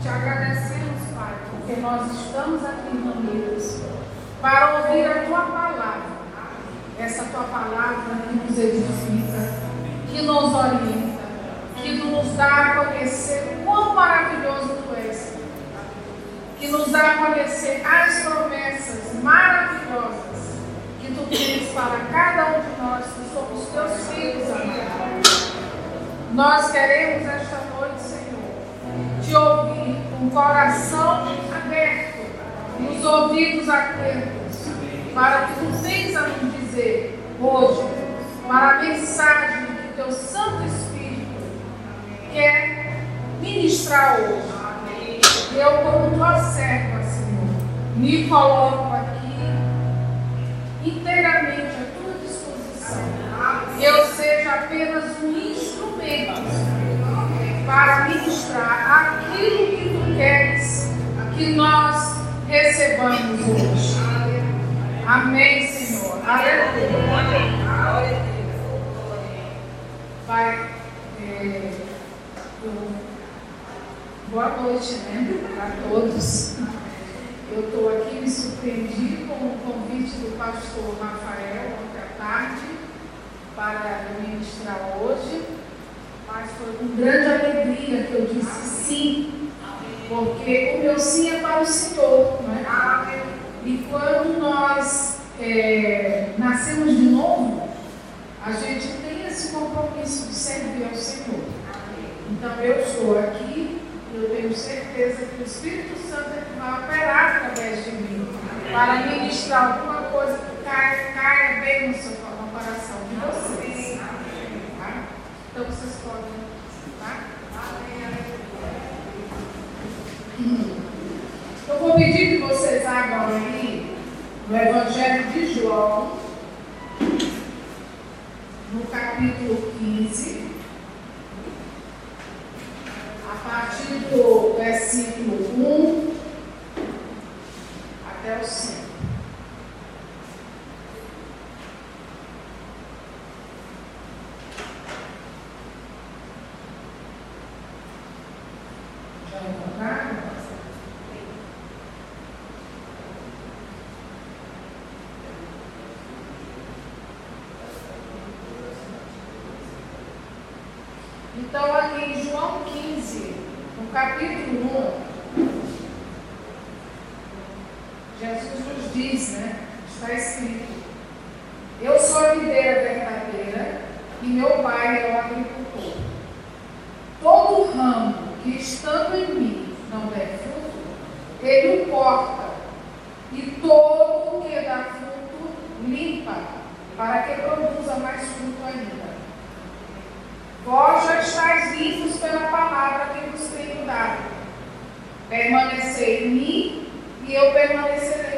Te agradecemos, Pai, porque nós estamos aqui reunidos para ouvir a tua palavra. Essa tua palavra que nos edifica, que nos orienta, que nos dá a conhecer quão maravilhoso tu és, que nos dá a conhecer as promessas maravilhosas que tu tens para cada um de nós que somos teus filhos, amados. Nós queremos esta te ouvir o coração aberto, os ouvidos atentos, para que tu tens a nos dizer hoje, para a mensagem que teu Santo Espírito quer ministrar hoje. Eu, como tua serva, Senhor, me coloco aqui inteiramente à tua disposição. Eu seja apenas um instrumento para ministrar aquilo que tu queres que nós recebamos hoje. Amém, Senhor. Aleluia. Pai, é, boa noite né, a todos. Eu estou aqui me surpreendi com o convite do pastor Rafael ontem à tarde para ministrar hoje, mas foi com grande alegria que eu disse sim, porque o meu sim é para o Senhor, é? E quando nós é, nascemos de novo, a gente tem esse compromisso de servir ao Senhor. Então eu estou aqui eu tenho certeza que o Espírito Santo é que vai operar através de mim para ministrar alguma coisa que caia, caia bem no seu coração de vocês. Tá? Então vocês podem. Tá? Eu vou pedir que vocês abram aí no Evangelho de João, no capítulo 15, a partir do versículo 1 até o 5. Já encontraram? Então, aqui em João 15, no capítulo 1, Jesus nos diz, né? Está escrito: Eu sou a videira verdadeira e meu pai é o agricultor. Todo ramo que estando em mim não der fruto, ele o corta, e todo o que dá fruto, limpa, para que produza mais fruto ainda. Vós já estáis limpos pela palavra que vos tenho dado. Permanecei em mim e eu permanecerei.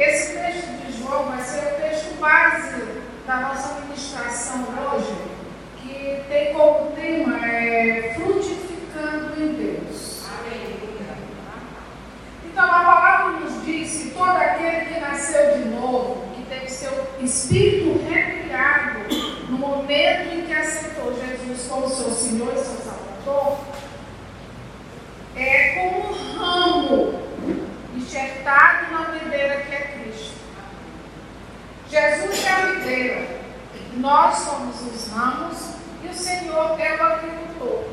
Esse texto de João vai ser o texto base da nossa ministração hoje, que tem como tema é, frutificando em Deus. Então a palavra nos diz que todo aquele que nasceu de novo, que teve seu espírito recriado no momento em que aceitou Jesus como seu Senhor e seu Salvador, é como um ramo enxertado na videira que é Cristo. Jesus é a videira, nós somos os ramos e o Senhor é o agricultor.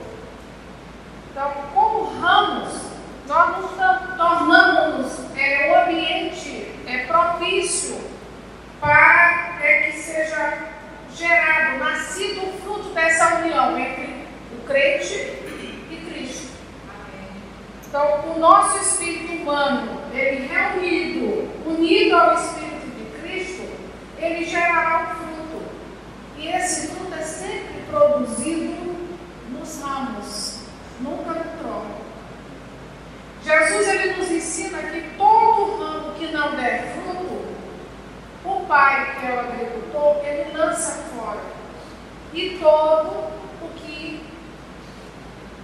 Então, como ramos, nós nos tornamos é, um ambiente é, propício para é, que seja gerado, nascido o fruto dessa união entre o crente e Cristo. Então, o nosso espírito humano, ele reunido, unido ao espírito de Cristo, ele gerará um fruto. E esse fruto é sempre produzido nos ramos, nunca no tronco. Jesus ele nos ensina que todo ramo que não der fruto, o pai, que é o agricultor, ele lança fora. E todo o que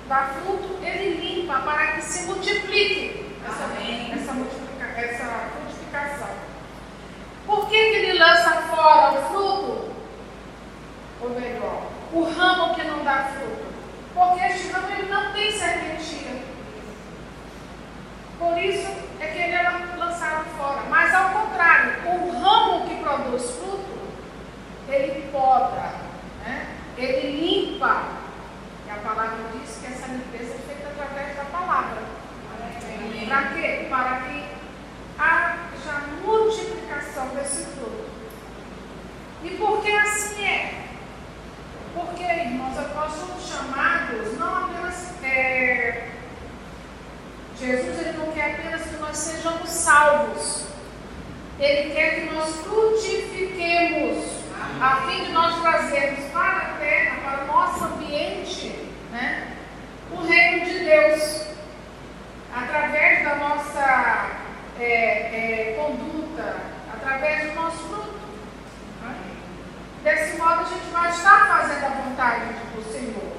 dá fruto, ele limpa para que se multiplique essa, frutificação. Por que, que ele lança fora o fruto? Ou melhor, o ramo que não dá fruto? Porque este ramo ele não tem serventia. Por isso é que ele é lançado fora. Mas ao contrário, o ramo que produz fruto, ele poda, né? ele limpa. E a palavra diz que essa limpeza é feita através da palavra. Para quê? Para que haja multiplicação desse fruto. E por que assim é? Porque, irmãos, nós somos chamados não apenas. É, Jesus ele não quer apenas que nós sejamos salvos. Ele quer que nós frutifiquemos, a fim de nós trazermos para a terra, para o nosso ambiente, né, o reino de Deus, através da nossa é, é, conduta, através do nosso fruto. Né? Desse modo, a gente vai estar fazendo a vontade do Senhor.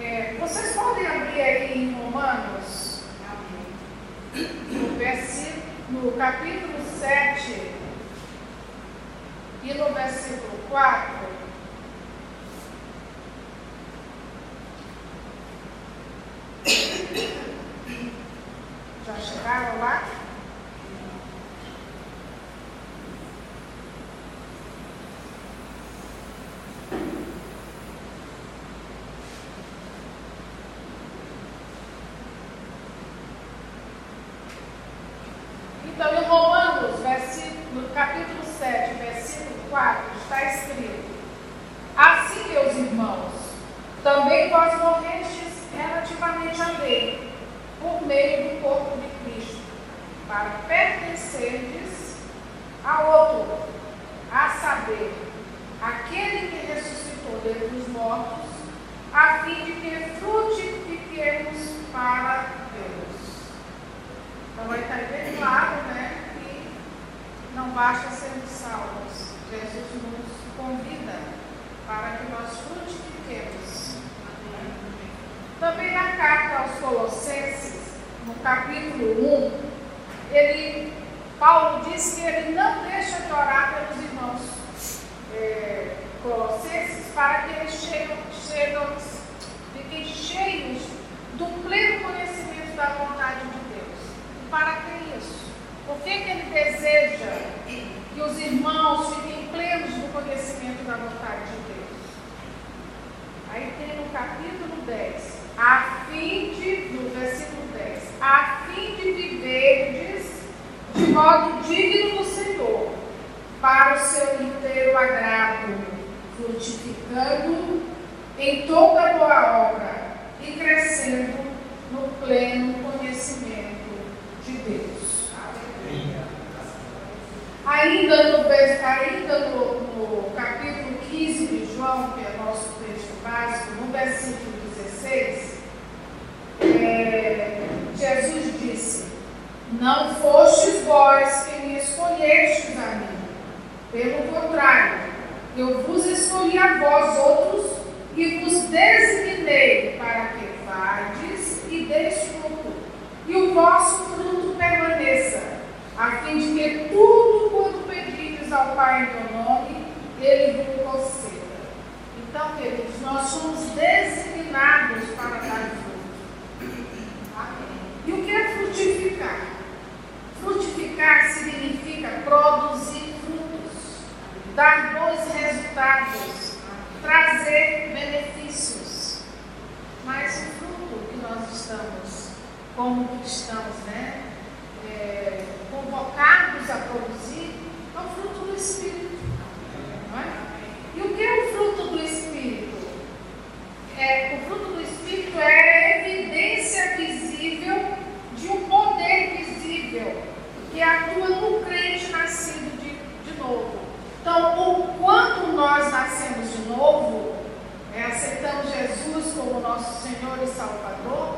É, vocês podem abrir aí em Romanos, no, versículo, no capítulo 7 e no versículo 4. Já chegaram lá? Então, em Romanos, versículo, capítulo 7, versículo 4, está escrito: Assim, meus irmãos, também vós morrestes relativamente à lei, por meio do corpo de Cristo, para pertencerdes a outro, a saber, aquele que ressuscitou dentre os mortos, a fim de que frutifiquemos para então aí está bem claro né, não basta sermos salvos. Jesus nos convida para que nós frutifiquemos. Também na carta aos Colossenses, no capítulo 1, ele, Paulo diz que ele não deixa de orar pelos irmãos é, colossenses para que eles chegam, chegam, fiquem cheios do pleno conhecimento da vontade de Deus para Cristo. Por que, que ele deseja que os irmãos fiquem plenos do conhecimento da vontade de Deus? Aí tem no capítulo 10, a fim de, no versículo 10, a fim de viverdes de modo digno do Senhor, para o seu inteiro agrado, frutificando em toda boa obra e crescendo no pleno conhecimento de Deus. Ainda no, ainda no, no capítulo 15 de João, que é nosso texto básico, no versículo 16, é, Jesus disse: Não fostes vós que me escolhestes a mim, pelo contrário, eu vos escolhi a vós outros e vos designei para que vades e deis fruto, e o vosso fruto permaneça, a fim de que tudo ao Pai em meu nome, Ele vos conceda. Então, queridos, nós somos designados para dar fruto. E o que é frutificar? Frutificar significa produzir frutos, dar bons resultados, trazer benefícios. Mas o fruto que nós estamos como cristãos, né? É, convocados a produzir, é o fruto do Espírito. Não é? E o que é o fruto do Espírito? É, o fruto do Espírito é a evidência visível de um poder visível que atua no crente nascido de, de novo. Então, o quando nós nascemos de novo, é, aceitamos Jesus como nosso Senhor e Salvador,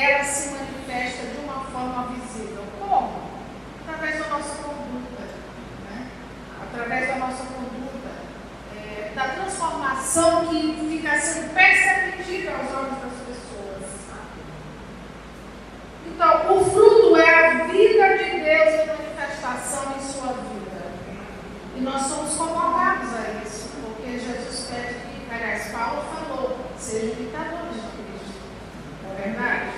ela se manifesta de uma forma visível. Como? Através da nossa conduta. Né? Através da nossa conduta, é, da transformação que fica sendo perceptível aos olhos das pessoas. Então, o fruto é a vida de Deus em manifestação em sua vida. E nós somos convocados a isso, porque Jesus pede que, aliás, Paulo falou, sejam imitadores de Cristo. Não é verdade?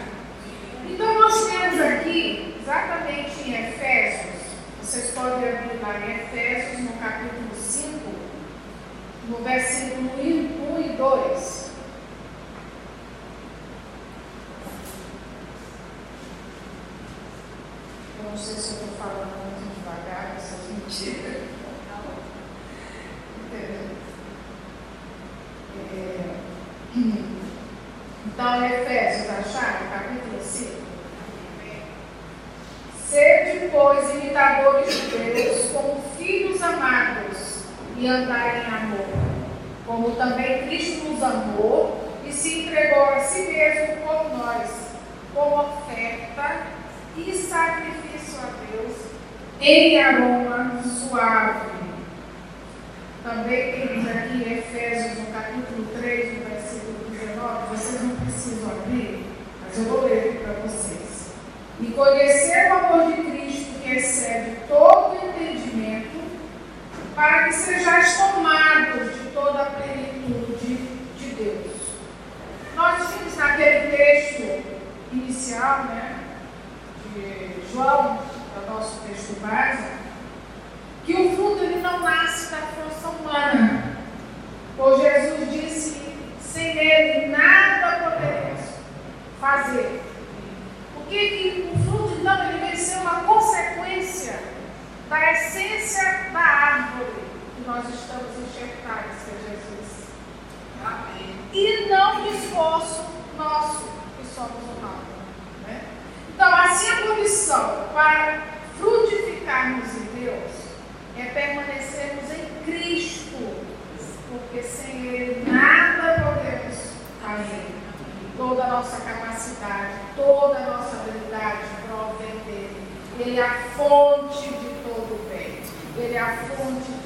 Exatamente em Efésios, vocês podem abrir lá em Efésios, no capítulo 5, no versículo 1 e 2. Eu não sei se eu estou falando muito devagar, essas mentiras. É, então, Efésios, acharam? Capítulo 5. Sede, pois, imitadores de Deus, como filhos amados, e andar em amor, como também Cristo nos amou e se entregou a si mesmo por nós, como oferta e sacrifício a Deus, em aroma suave. Também temos aqui Efésios, no capítulo 3, no versículo 19, vocês não precisam abrir, mas eu vou ler para vocês. E conhecer o amor de Cristo que excede todo entendimento, para que sejais tomados de toda a plenitude de Deus. Nós vimos naquele texto inicial, né, de João, é o nosso texto básico, que o fruto ele não nasce da força humana. Pois Jesus disse: sem ele nada poderemos fazer. Que, que o fruto, então, ele vem ser uma consequência da essência da árvore que nós estamos enxertados, que é Jesus. Amém. E não de esforço nosso, que somos humanos. Né? Então, assim a condição para frutificarmos em Deus é permanecermos em Cristo, porque sem Ele nada podemos fazer. Toda a nossa capacidade, toda a nossa habilidade provém dele. Ele é a fonte de todo o bem. Ele é fonte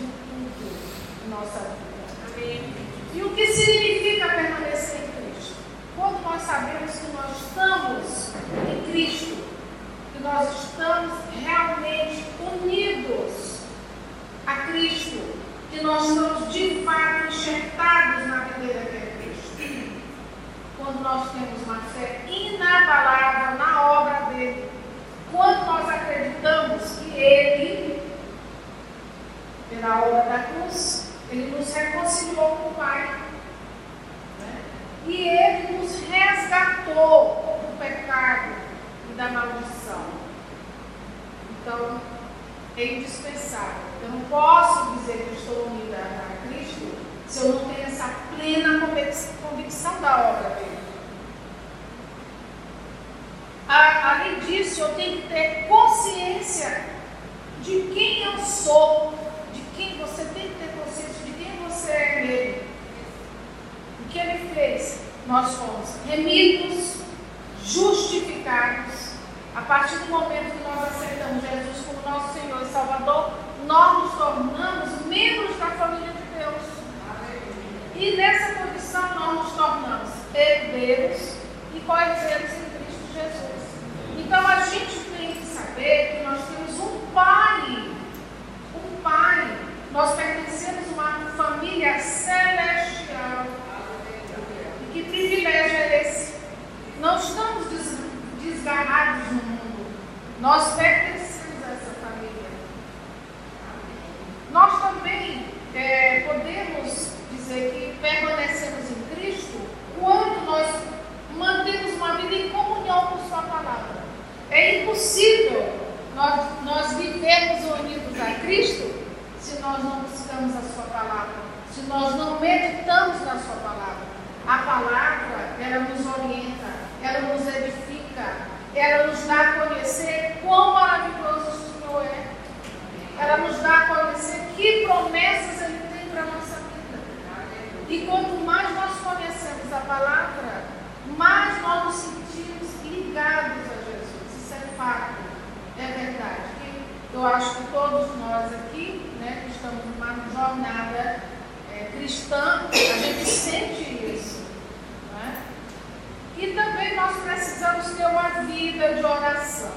de oração.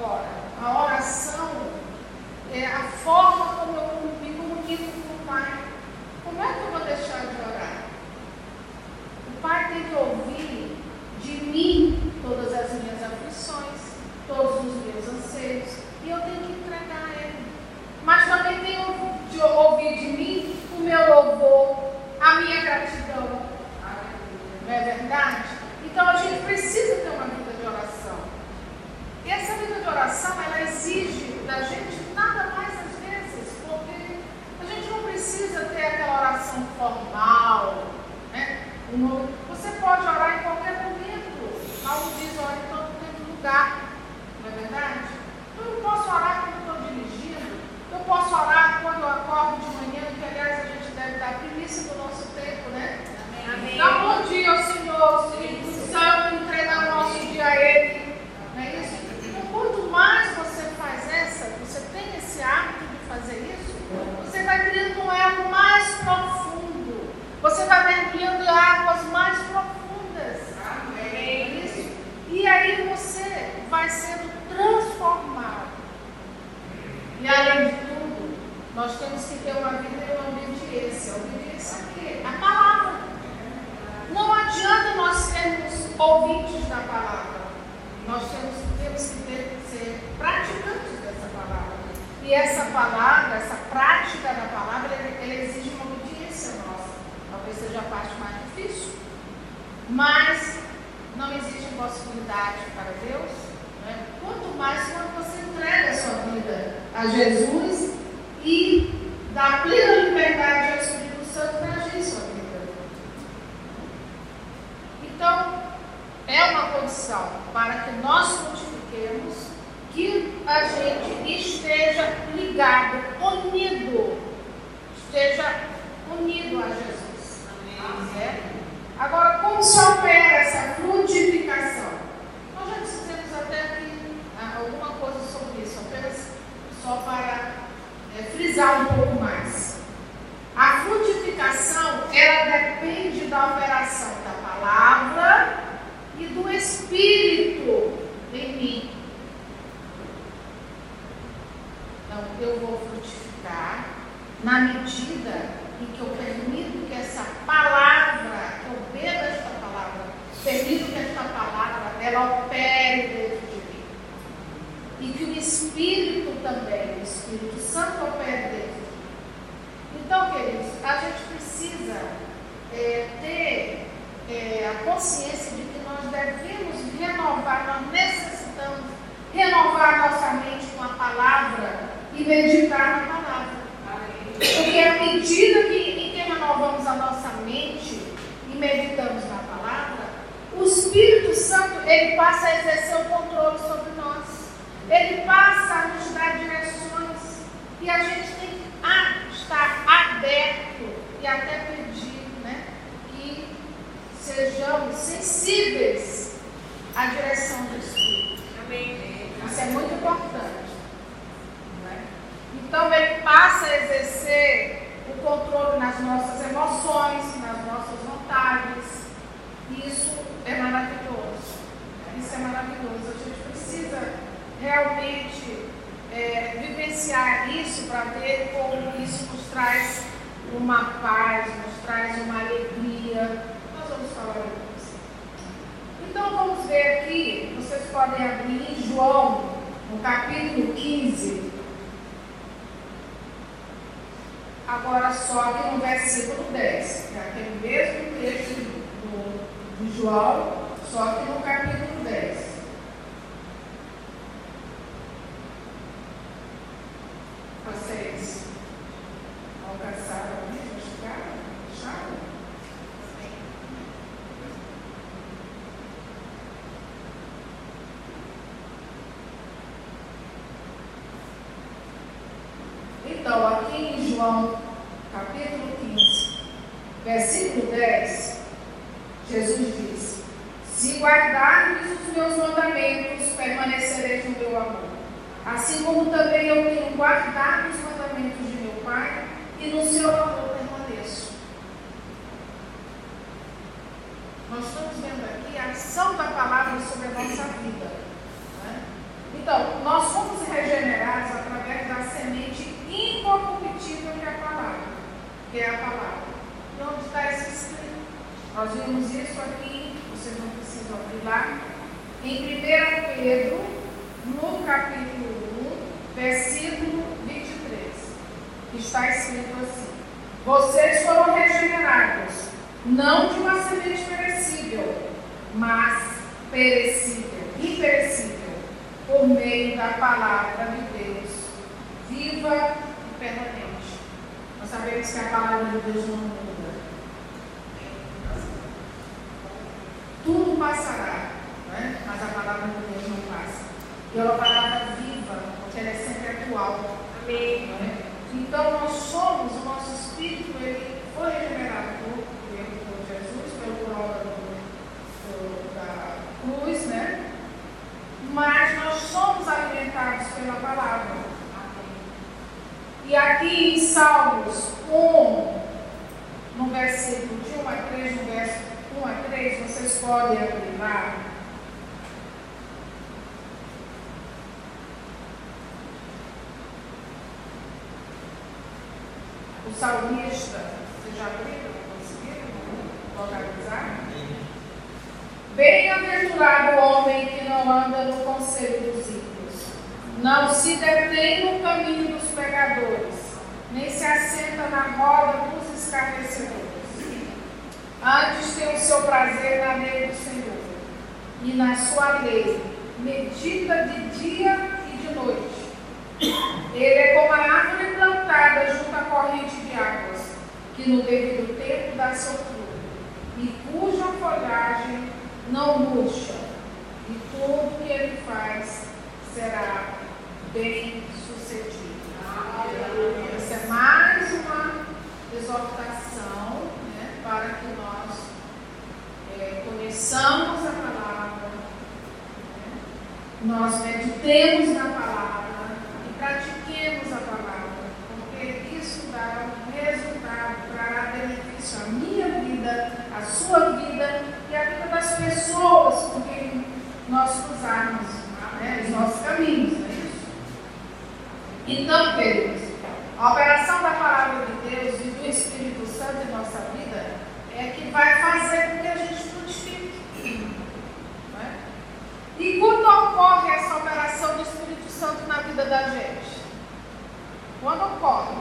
Ora, a oração é a forma como eu me comunico com o Pai. Como é que eu vou deixar de orar? O Pai tem que ouvir de mim todas as minhas aflições, todos os meus anseios, e eu tenho que entregar a Ele. Mas também tem que ouvir de mim o meu louvor, a minha gratidão. Não é verdade? Então a gente precisa. Ela exige da gente nada mais às vezes, porque a gente não precisa ter aquela oração formal, né? Você pode orar em qualquer momento. Paulo diz, ora em todo tempo lugar. Não é verdade? Eu posso orar quando estou dirigindo, eu posso orar quando eu acordo de manhã, que aliás a gente deve dar primícia do nosso tempo, né? Amém. Dá bom dia ao Senhor, Espírito Santo, entregar o nosso dia a Ele. Não é isso? Então, quanto mais você faz essa, você tem esse hábito de fazer isso, você vai criando um elo mais profundo. Você vai mergulhando em águas mais profundas. Amém. É isso? E aí você vai sendo transformado. E além de tudo, nós temos que ter uma vida em obediência. Obediência a quê? A palavra. Não adianta nós sermos ouvintes da palavra. Nós temos, temos que ter, ser praticantes dessa palavra. Essa palavra, essa prática da palavra, ela, exige uma obediência nossa. Talvez seja a parte mais difícil. Mas não existe impossibilidade para Deus. Né? Quanto mais quando você entrega a sua vida a Jesus e dá plena liberdade ao Espírito Santo para agir sua vida. Então, é uma condição para que nós frutifiquemos que a gente esteja ligado, unido, esteja unido a Jesus. Amém. Agora, como se opera essa frutificação? Nós já dissemos até aqui ah, alguma coisa sobre isso, apenas só para é, frisar um pouco mais. A frutificação, ela depende da operação da palavra e do Espírito em mim. Então, eu vou frutificar na medida em que eu permito que essa palavra, que eu beba esta palavra, permito que esta palavra, ela opere dentro de mim. E que o Espírito também, o Espírito Santo opere dentro de mim. Então, queridos, a gente precisa é, ter é, a consciência de que nós devemos renovar, nós necessitamos renovar nossa mente com a palavra e meditar na palavra. Porque à medida que, em que renovamos a nossa mente e meditamos na palavra, o Espírito Santo ele passa a exercer o controle sobre nós. Ele passa a nos dar direções. E a gente tem que estar aberto e até pedir né, que sejamos sensíveis à direção do Espírito. Amém. Isso é muito importante. Então ele passa a exercer o controle nas nossas emoções, nas nossas vontades. Isso é maravilhoso. Isso é maravilhoso. A gente precisa realmente é, vivenciar isso para ver como isso nos traz uma paz, nos traz uma alegria. Nós vamos falar disso. Então vamos ver aqui, vocês podem abrir em João, no capítulo 15. Agora só aqui no versículo 10, que é aquele mesmo texto do, de João, só que no capítulo 10. Vocês alcançaram a mesma chegada? Acharam? Então, aqui em João, capítulo 15, versículo 10, Jesus diz: Se guardardes os meus mandamentos, permanecereis no meu amor. Assim como também eu tenho guardado os mandamentos de meu Pai, e no seu amor permaneço. Nós estamos vendo aqui a ação da palavra sobre a nossa vida. Né? Então, nós somos regenerados através da semente incorruptível que é a palavra. Que é a palavra. E onde está isso escrito? Nós vimos isso aqui, vocês não precisam abrir lá. Em 1 Pedro no capítulo 1, versículo 23, está escrito assim: Vocês foram regenerados, não de uma semente perecível, mas perecível, imperecível, por meio da palavra de Deus, viva e permanente. Nós sabemos que a palavra de Deus não muda. Tudo passará, né? mas a palavra de Deus não passa. E é uma palavra viva, porque ela é sempre Né? Então nós somos, o nosso espírito, ele foi regenerado por, por Jesus, pelo prova da cruz, né? Mas nós somos alimentados pela palavra. E aqui em Salmos 1, no versículo de 1 a 3, no verso 1 a 3, vocês podem abrir lá. O salmista, vocês já abriram? Conseguiram localizar? Bem-aventurado o homem que não anda no conselho dos ímpios, não se detém no caminho dos pecadores, nem se assenta na roda dos escarnecedores. Antes tem o seu prazer na lei do Senhor, e na sua lei medita de dia e de noite. Ele é como a árvore plantada junto à corrente de águas, que no devido tempo dá seu fruto, e cuja folhagem não murcha, e tudo que ele faz será bem sucedido. Essa é mais uma exortação né, para que nós é, conheçamos a palavra, né, nós meditemos na palavra e pratiquemos a palavra, porque isso dá um resultado, trará benefício à minha vida, à sua vida e à vida das pessoas com quem nós cruzarmos né, os nossos caminhos. Não é isso? Então, queridos, a operação da palavra de Deus e do Espírito Santo em nossa vida é que vai fazer com que a gente frutifique. Não é? E quando ocorre essa operação do Espírito Santo na vida da gente? Quando ocorre?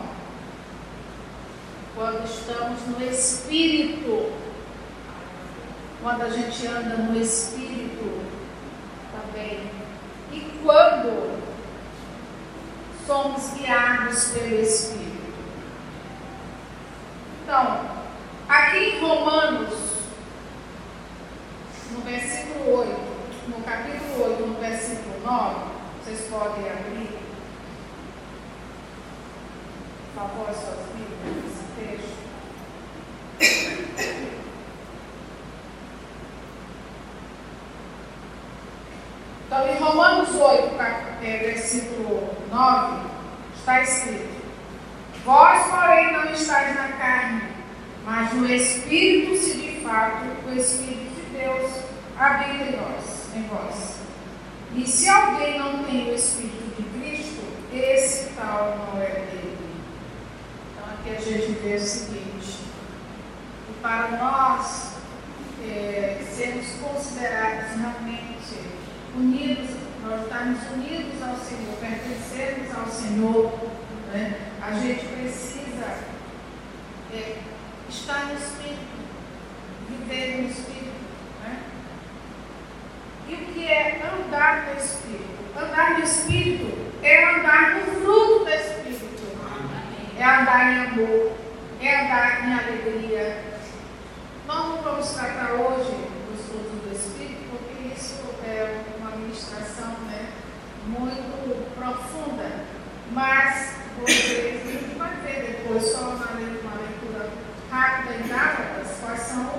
Quando estamos no Espírito. Quando a gente anda no Espírito também. E quando somos guiados pelo Espírito. Então, aqui em Romanos, no versículo 8, no capítulo 8, no versículo 9, vocês podem abrir, por favor, as suas Bíblias, esse texto. Então, em Romanos 8, é, versículo 9, está escrito: Vós, porém, não estáis na carne, mas no Espírito, se de fato o Espírito de Deus habita em em vós. E se alguém não tem o Espírito de Cristo, esse tal não é dele. Então, aqui a gente vê o seguinte: para nós é, sermos considerados realmente unidos, nós estarmos unidos ao Senhor, pertencermos ao Senhor, né? a gente precisa é, estar no Espírito, viver no Espírito. Né? E o que é andar no Espírito? Andar no Espírito é andar no fruto do Espírito. É andar em amor, é andar em alegria. Nós não vamos tratar hoje dos frutos do Espírito, porque isso é uma ministração né, muito profunda. Mas vocês vai ver depois, só uma leitura rápida em Gálatas, quais são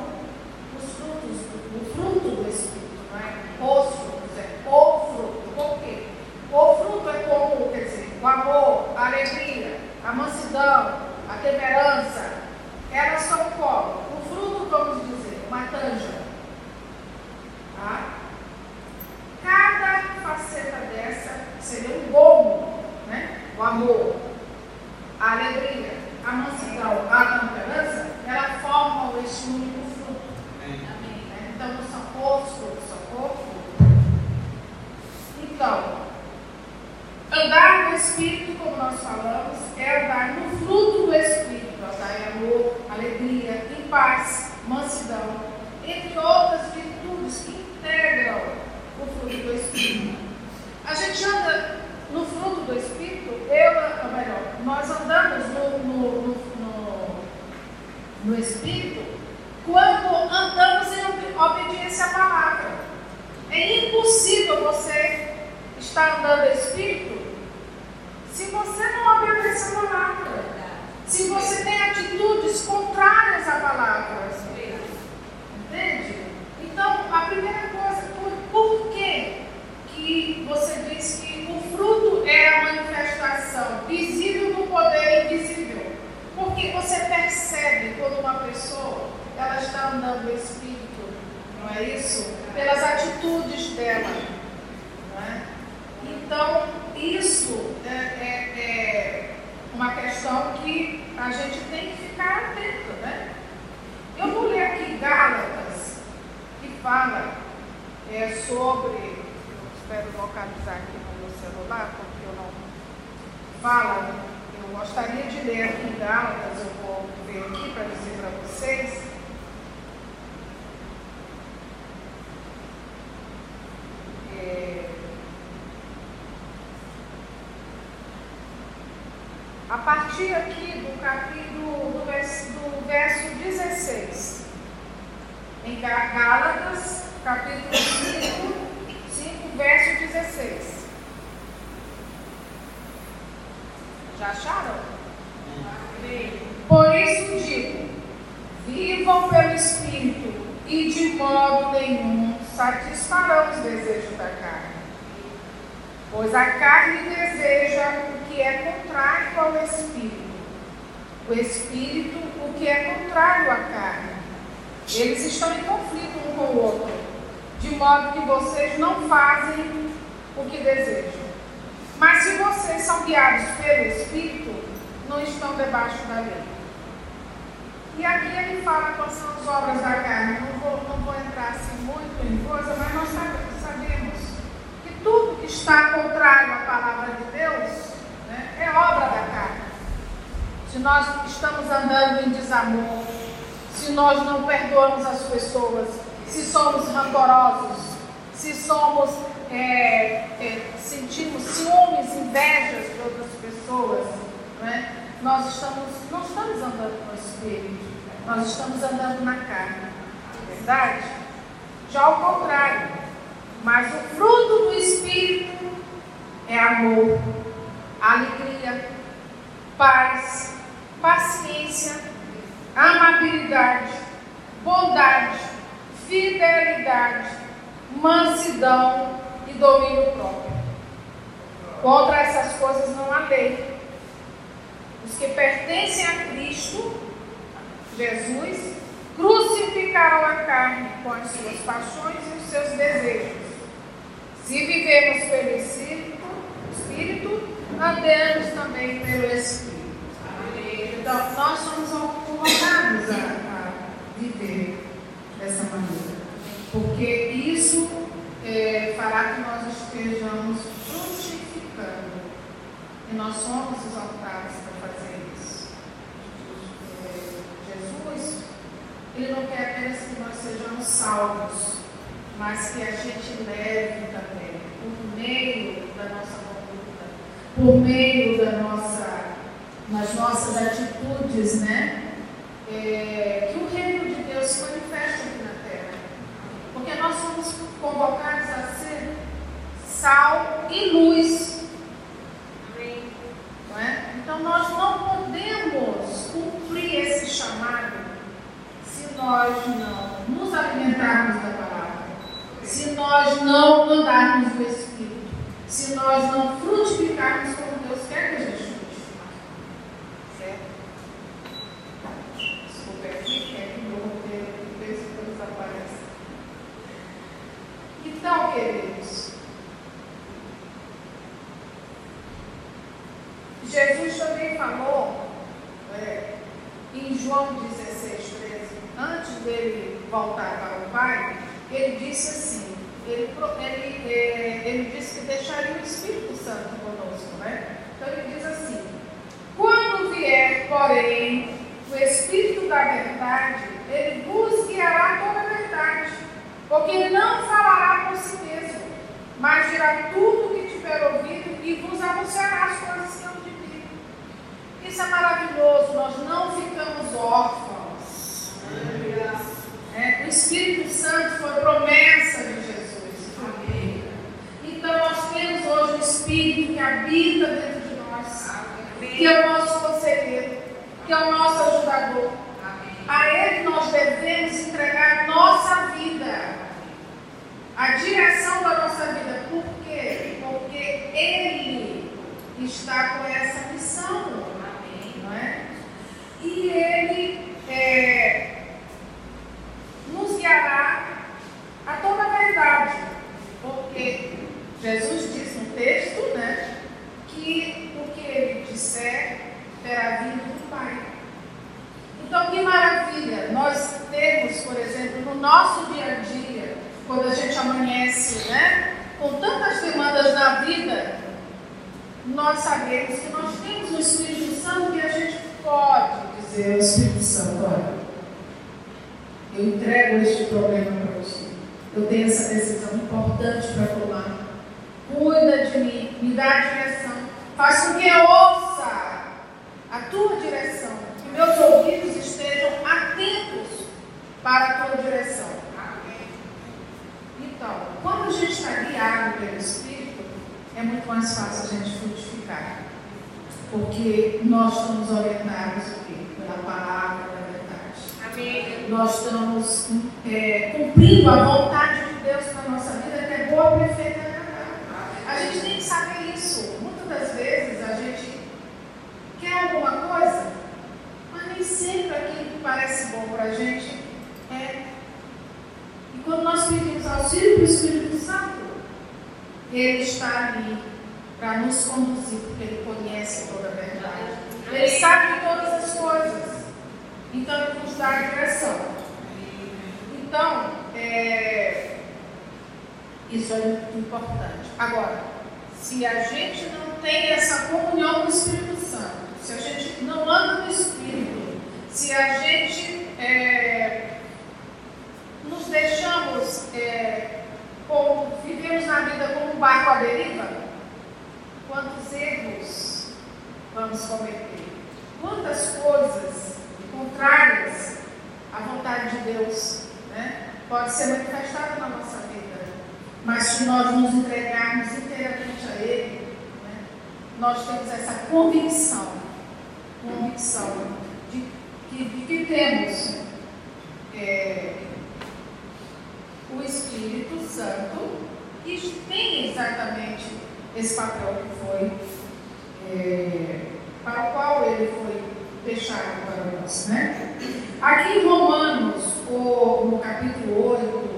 os frutos, o fruto do Espírito. Não é? Os frutos, é o fruto. Por quê? O fruto é como, quer dizer, o amor, a alegria, a mansidão, a temperança. Elas são como? O fruto, vamos dizer, uma tanja. Tá? Cada faceta dessa seria um gomo, né? O amor, a alegria, a mansidão, a temperança, ela forma este único fruto. Amém. Então não são poucos frutos, são poucos frutos. Então, andar no Espírito, como nós falamos, é andar no fruto do Espírito, andar em amor, alegria, em paz, mansidão, entre outras virtudes atitudes que integram o fruto do Espírito. A gente anda no fruto do Espírito, eu, ou melhor, nós andamos no, no, no, no Espírito quando andamos em obediência à palavra. É impossível você estar andando no Espírito se você não obedece a palavra. Se você tem atitudes contrárias à palavra. Entende? Então, a primeira coisa, por, por que, que você diz que o fruto é a manifestação visível do poder invisível? Porque você percebe quando uma pessoa ela está andando no Espírito, não é isso? Pelas atitudes dela. Não é? Então, isso é, é, é uma questão que a gente tem que ficar atento, né? Eu vou ler aqui Gálatas, que fala é, sobre. Espero localizar aqui no meu celular, porque eu não. Fala, eu gostaria de ler aqui Gálatas, eu vou ver aqui para dizer para vocês. É, a partir aqui do capítulo, do verso, do verso 16, em Gálatas, capítulo 5, 5, verso 16. Já acharam? Por isso digo: vivam pelo Espírito e de modo nenhum satisfarão os desejos da carne. Pois a carne deseja o que é contrário ao Espírito, o Espírito o que é contrário à carne. Eles estão em conflito um com o outro, de modo que vocês não fazem o que desejam. Mas se vocês são guiados pelo Espírito, não estão debaixo da lei. E aqui ele fala quais são as obras da carne. Não vou, não vou entrar assim muito em coisa, mas nós sabemos que tudo que está contrário à palavra de Deus né, é obra da carne. Se nós estamos andando em desamor, se nós não perdoamos as pessoas, se somos rancorosos, se somos, é, é, sentimos ciúmes, invejas de outras pessoas, né? nós estamos, não estamos andando no Espírito, nós estamos andando na carne. É verdade? Já ao contrário, mas o fruto do Espírito é amor, alegria, paz, paciência, amabilidade, bondade, fidelidade, mansidão e domínio próprio. Contra essas coisas não há lei. Os que pertencem a Cristo, Jesus, crucificaram a carne com as suas paixões e os seus desejos. Se vivemos pelo Espírito, Espírito andemos também pelo Espírito. Então, nós somos convocados a, a viver dessa maneira. Porque isso é, fará que nós estejamos frutificando. E nós somos exaltados para fazer isso. É, Jesus, Ele não quer apenas que nós sejamos salvos, mas que a gente leve também, por meio da nossa conduta, por meio da nossa, nas nossas atitudes, né? É, que o reino de Deus se manifeste aqui na terra. Porque nós somos convocados a ser sal e luz não é? Então nós não podemos cumprir esse chamado se nós não nos alimentarmos da palavra, se nós não andarmos no Espírito, se nós não frutificarmos como Deus quer que a gente frutifique. Certo? Desculpa aqui, é que meu roteiro de vez em quando desaparece. Então, queridos, Jesus falou é, em João 16, 13, antes dele voltar para o Pai, ele disse assim, ele, ele, é, ele disse que deixaria o Espírito Santo conosco, né? Então ele diz assim, quando vier, porém, o Espírito da verdade, ele guiará toda a verdade, porque não falará por si mesmo, mas dirá tudo o que tiver ouvido e vos anunciará as coisas que hão de vir. Isso é maravilhoso, nós não ficamos órfãos. É, o Espírito Santo foi promessa de Jesus. Amém. Então nós temos hoje o Espírito que habita dentro de nós, que é o nosso conselheiro, que é o nosso ajudador. A Ele nós devemos entregar nossa vida, a direção da nossa vida. Por quê? Porque Ele está com essa missão. Não é? E Ele é, nos guiará a toda a verdade. Porque Jesus diz no texto né, que o que Ele disser terá vindo do Pai. Então, que maravilha nós temos, por exemplo, no nosso dia a dia, quando a gente amanhece, né, com tantas demandas da vida, nós sabemos que nós temos o Espírito Santo e a gente pode dizer ao Espírito Santo, olha, eu entrego este problema para você. Eu tenho essa decisão importante para tomar. Cuida de mim, me dá a direção. Faz com que eu ouça a tua direção meus ouvidos estejam atentos para a tua direção. Então, quando a gente está guiado pelo Espírito, é muito mais fácil a gente frutificar. Porque nós estamos orientados pela palavra da verdade. Amém. Nós estamos é, cumprindo a vontade de Deus na nossa vida, que é boa, perfeita e agradável. A gente tem que saber isso. Muitas das vezes a gente quer alguma coisa nem sempre aquilo que parece bom para a gente é. E quando nós pedimos auxílio do Espírito Santo, Ele está ali para nos conduzir, porque Ele conhece toda a verdade. Ele sabe de todas as coisas. Então, Ele nos dá a direção. Então, é, isso é muito importante. Agora, se a gente não tem essa comunhão com o Espírito Santo, se a gente não anda no Espírito, se a gente é, nos deixamos, é, como, vivemos na vida como um barco à deriva, quantos erros vamos cometer? Quantas coisas contrárias à vontade de Deus né, pode ser manifestada na nossa vida? Mas se nós nos entregarmos inteiramente a Ele, né, nós temos essa convicção, convicção que, que temos é, o Espírito Santo, que tem exatamente esse papel que foi, é, para o qual ele foi deixado para nós. Né? Aqui em Romanos, no capítulo 8,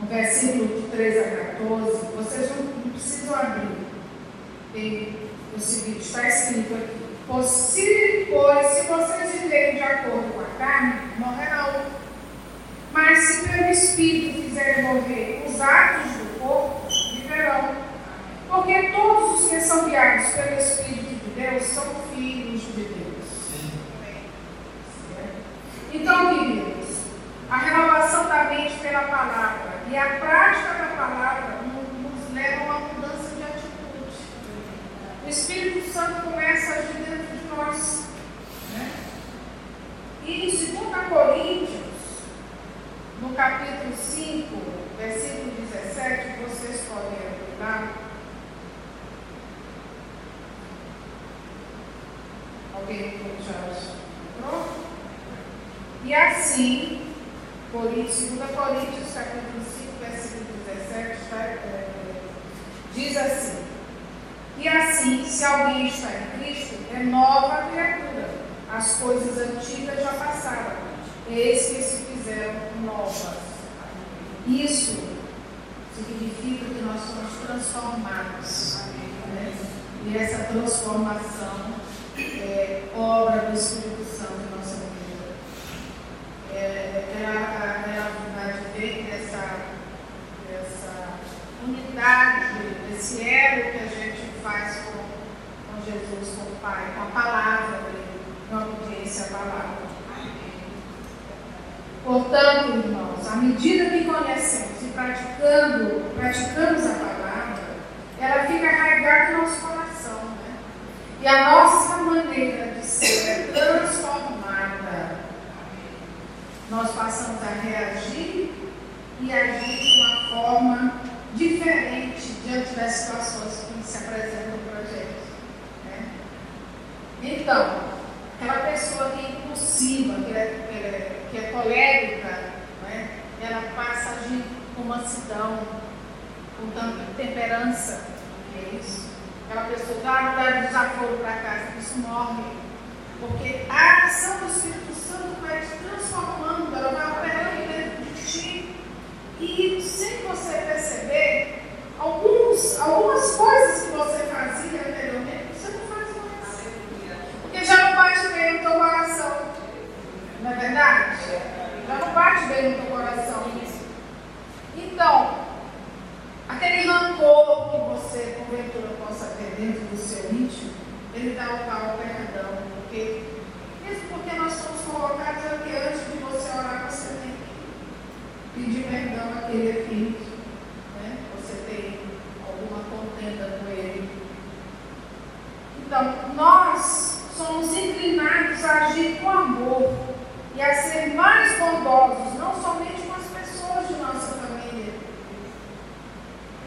no versículo de 3 a 14, vocês não precisam abrir. Tem o seguinte, está escrito aqui. Se, pois, se vocês viverem de acordo com a carne, morrerão. Mas se pelo Espírito fizerem morrer os atos do corpo, viverão. Porque todos os que são guiados pelo Espírito de Deus são filhos de Deus. Então, queridos, a renovação da mente pela palavra e a prática da palavra nos leva a uma mudança de atitude. O Espírito Santo começa a agir dentro de nós. Né? E em 2 Coríntios, no capítulo 5, versículo 17, vocês podem abrir lá. Alguém já entrou? E assim, Coríntios, 2 Coríntios, capítulo 5, versículo 17, está, é, diz assim. E assim, se alguém está em Cristo, é nova criatura. As coisas antigas já passaram. Eis que se fizeram novas. Isso significa que nós somos transformados. Né? E essa transformação é obra do Espírito Santo em nossa vida. É, é, a, é a, a ver essa, essa unidade, esse elo que a gente faz com, com Jesus, com o Pai, com a palavra dele, na obediência à palavra. Portanto, irmãos, à medida que conhecemos e praticando, praticamos a palavra, ela fica arraigada no nosso coração. Né? E a nossa maneira de ser é transformada. Nós passamos a reagir e agir de uma forma diferente diante das situações que se apresentam a gente. Né? Então, aquela pessoa que é impulsiva, que é, que é colérica, né? ela passa a agir com mansidão, com temperança, que é isso. Aquela pessoa dá não dá desaforo para casa, isso morre. Porque a ação do Espírito Santo vai te transformando, ela vai operando dentro de ti. E sem você perceber, alguns, algumas coisas que você fazia anteriormente, você não faz mais. Porque já não bate bem no teu coração. Não é verdade? Já não bate bem no teu coração isso. Então, aquele rancor que você, porventura, possa ter dentro do seu íntimo, ele dá o pau ao perdão. Porque, mesmo porque nós somos colocados aqui antes de você orar, você tem que pedir perdão àquele aqui contenda com Ele. Então, nós somos inclinados a agir com amor e a ser mais bondosos, não somente com as pessoas de nossa família,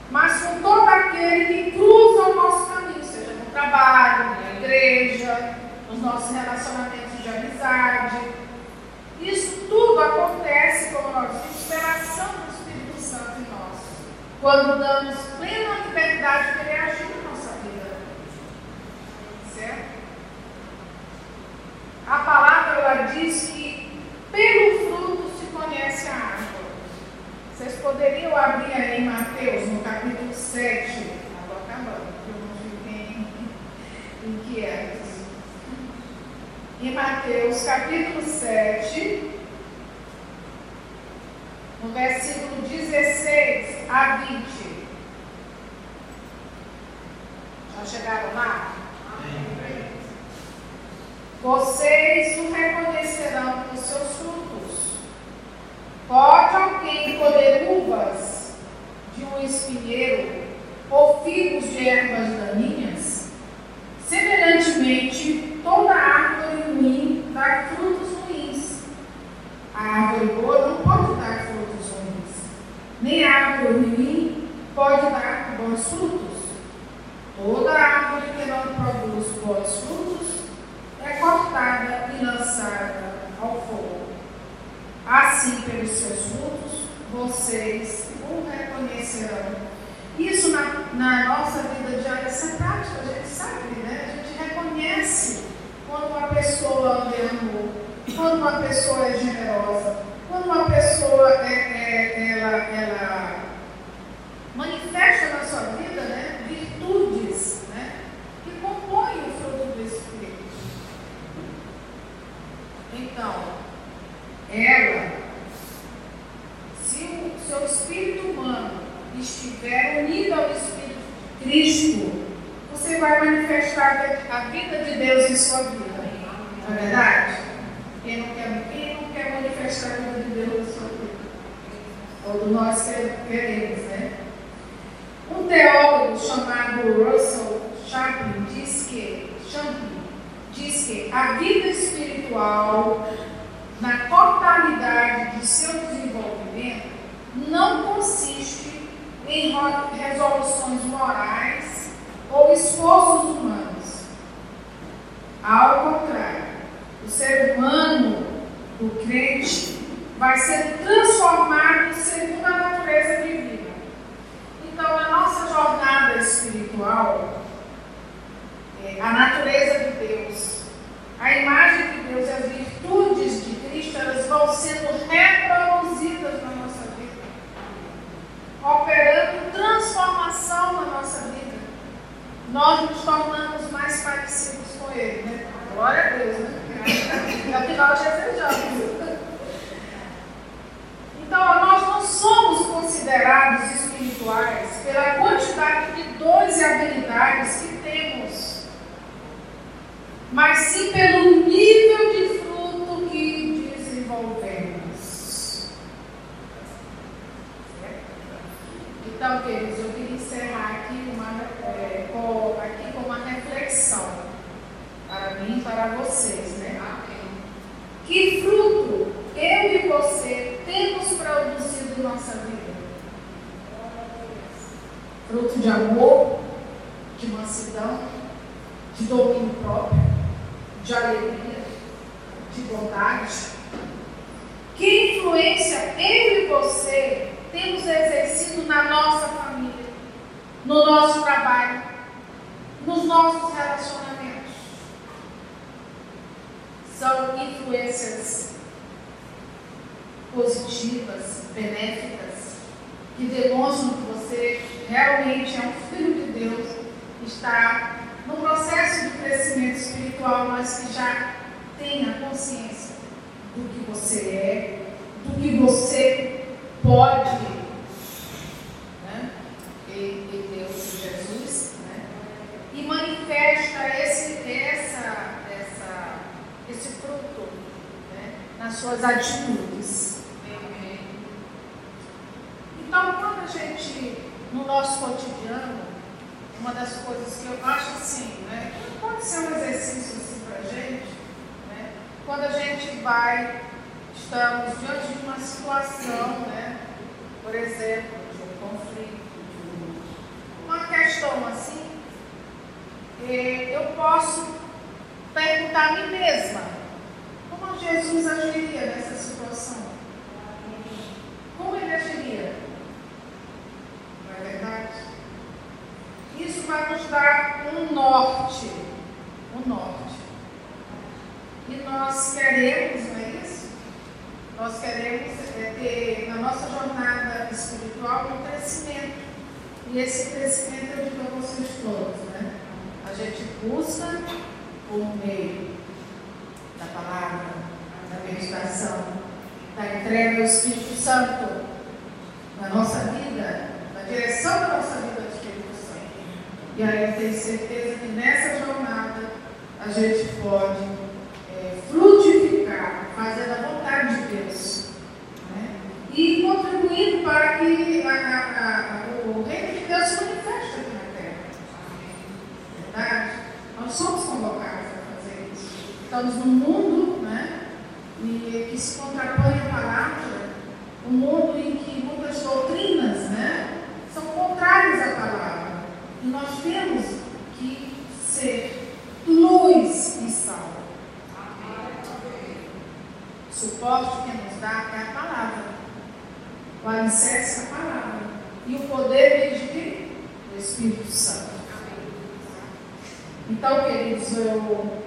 mas com todo aquele que cruza o nosso caminho, seja no trabalho, na igreja, nos nossos relacionamentos de amizade. Isso tudo acontece, como nós vimos, pela ação do Espírito Santo em nós, quando damos plena liberdade para ele agir na nossa vida. Certo? A palavra ela diz que pelo fruto se conhece a árvore. Vocês poderiam abrir aí em Mateus, no capítulo 7. Estou acabando, porque eu não fiquei inquietos. Em Mateus, capítulo 7, no versículo 16 a 20. Já chegaram lá? Vocês o reconhecerão pelos seus frutos. Pode alguém colher uvas de um espinheiro ou figos de ervas daninhas? Semelhantemente, toda árvore ruim dá frutos ruins. A árvore boa não pode dar frutos ruins, nem a árvore ruim pode dar bons frutos. Toda árvore que não produz bons frutos é cortada e lançada ao fogo. Assim, pelos seus frutos, vocês o reconhecerão. Isso na, na nossa vida diária, é prática, a gente sabe, né? A gente reconhece quando uma pessoa em amor, quando uma pessoa é generosa, quando uma pessoa é, é, ela, ela manifesta na sua vida né, virtudes né, que compõem o fruto do Espírito. Então, ela, se o seu espírito humano estiver unido ao Espírito Cristo, você vai manifestar a vida de Deus em sua vida. Não é verdade? Quem não quer, quem não quer manifestar a vida de Deus em sua vida? Todos nós queremos, né? Um teólogo chamado Russell Chaplin diz que, Champlin, diz que a vida espiritual, na totalidade de seu desenvolvimento, não consiste em resoluções morais ou esforços humanos. Ao contrário, o ser humano, o crente, vai ser transformado segundo a natureza divina então, a nossa jornada espiritual, a natureza de Deus, a imagem de Deus as virtudes de Cristo, elas vão sendo reproduzidas na nossa vida, operando transformação na nossa vida. Nós nos tornamos mais parecidos com Ele, né? Glória a Deus, né? Afinal, já desejamos. Então, nós não somos considerados espirituais pela quantidade de dons e habilidades que temos, mas sim pelo nível de fruto que desenvolvemos. Então, queridos, eu queria encerrar aqui, uma, é, com, aqui com uma reflexão para mim e para vocês, né? Que fruto eu e você temos produzido em nossa vida? Fruto de amor, de mansidão, de domínio próprio de alegria, de bondade. Que influência eu e você temos exercido na nossa família, no nosso trabalho, nos nossos relacionamentos? São influências positivas, benéficas, que demonstram que você realmente é um filho de Deus, está no processo de crescimento espiritual, mas que já tenha consciência do que você é, do que você pode né, em, Deus e Jesus, né, e manifesta esse, essa, essa, esse fruto né, nas suas atitudes. Então, quando a gente, no nosso cotidiano, uma das coisas que eu acho assim, né, pode ser um exercício assim para a gente, né, quando a gente vai, estamos diante de uma situação, né, por exemplo, de um conflito, de uma questão assim, eu posso perguntar a mim mesma, como Jesus agiria nessa situação? Como ele agiria? Isso vai nos dar um norte. Um norte. E nós queremos, não é isso? Nós queremos é, ter na nossa jornada espiritual um crescimento. E esse crescimento eu digo a vocês todos, né? A gente busca por meio da palavra, da meditação, da entrega ao Espírito Santo na nossa vida, na direção da nossa vida e aí eu tenho certeza que nessa jornada a gente pode é, frutificar, fazendo a vontade de Deus. Né? E contribuindo para que a, a, a, o reino de Deus se manifeste aqui na terra. Verdade? Nós somos convocados a fazer isso. Estamos num mundo né, e, que se contrapõe à palavra, um mundo em que muitas doutrinas né, são contrárias à palavra. E nós temos que ser luz e sal. O suporte que nos dá é a palavra. O alicerce é a palavra. E o poder vem de quem? Do Espírito Santo. Então, queridos, eu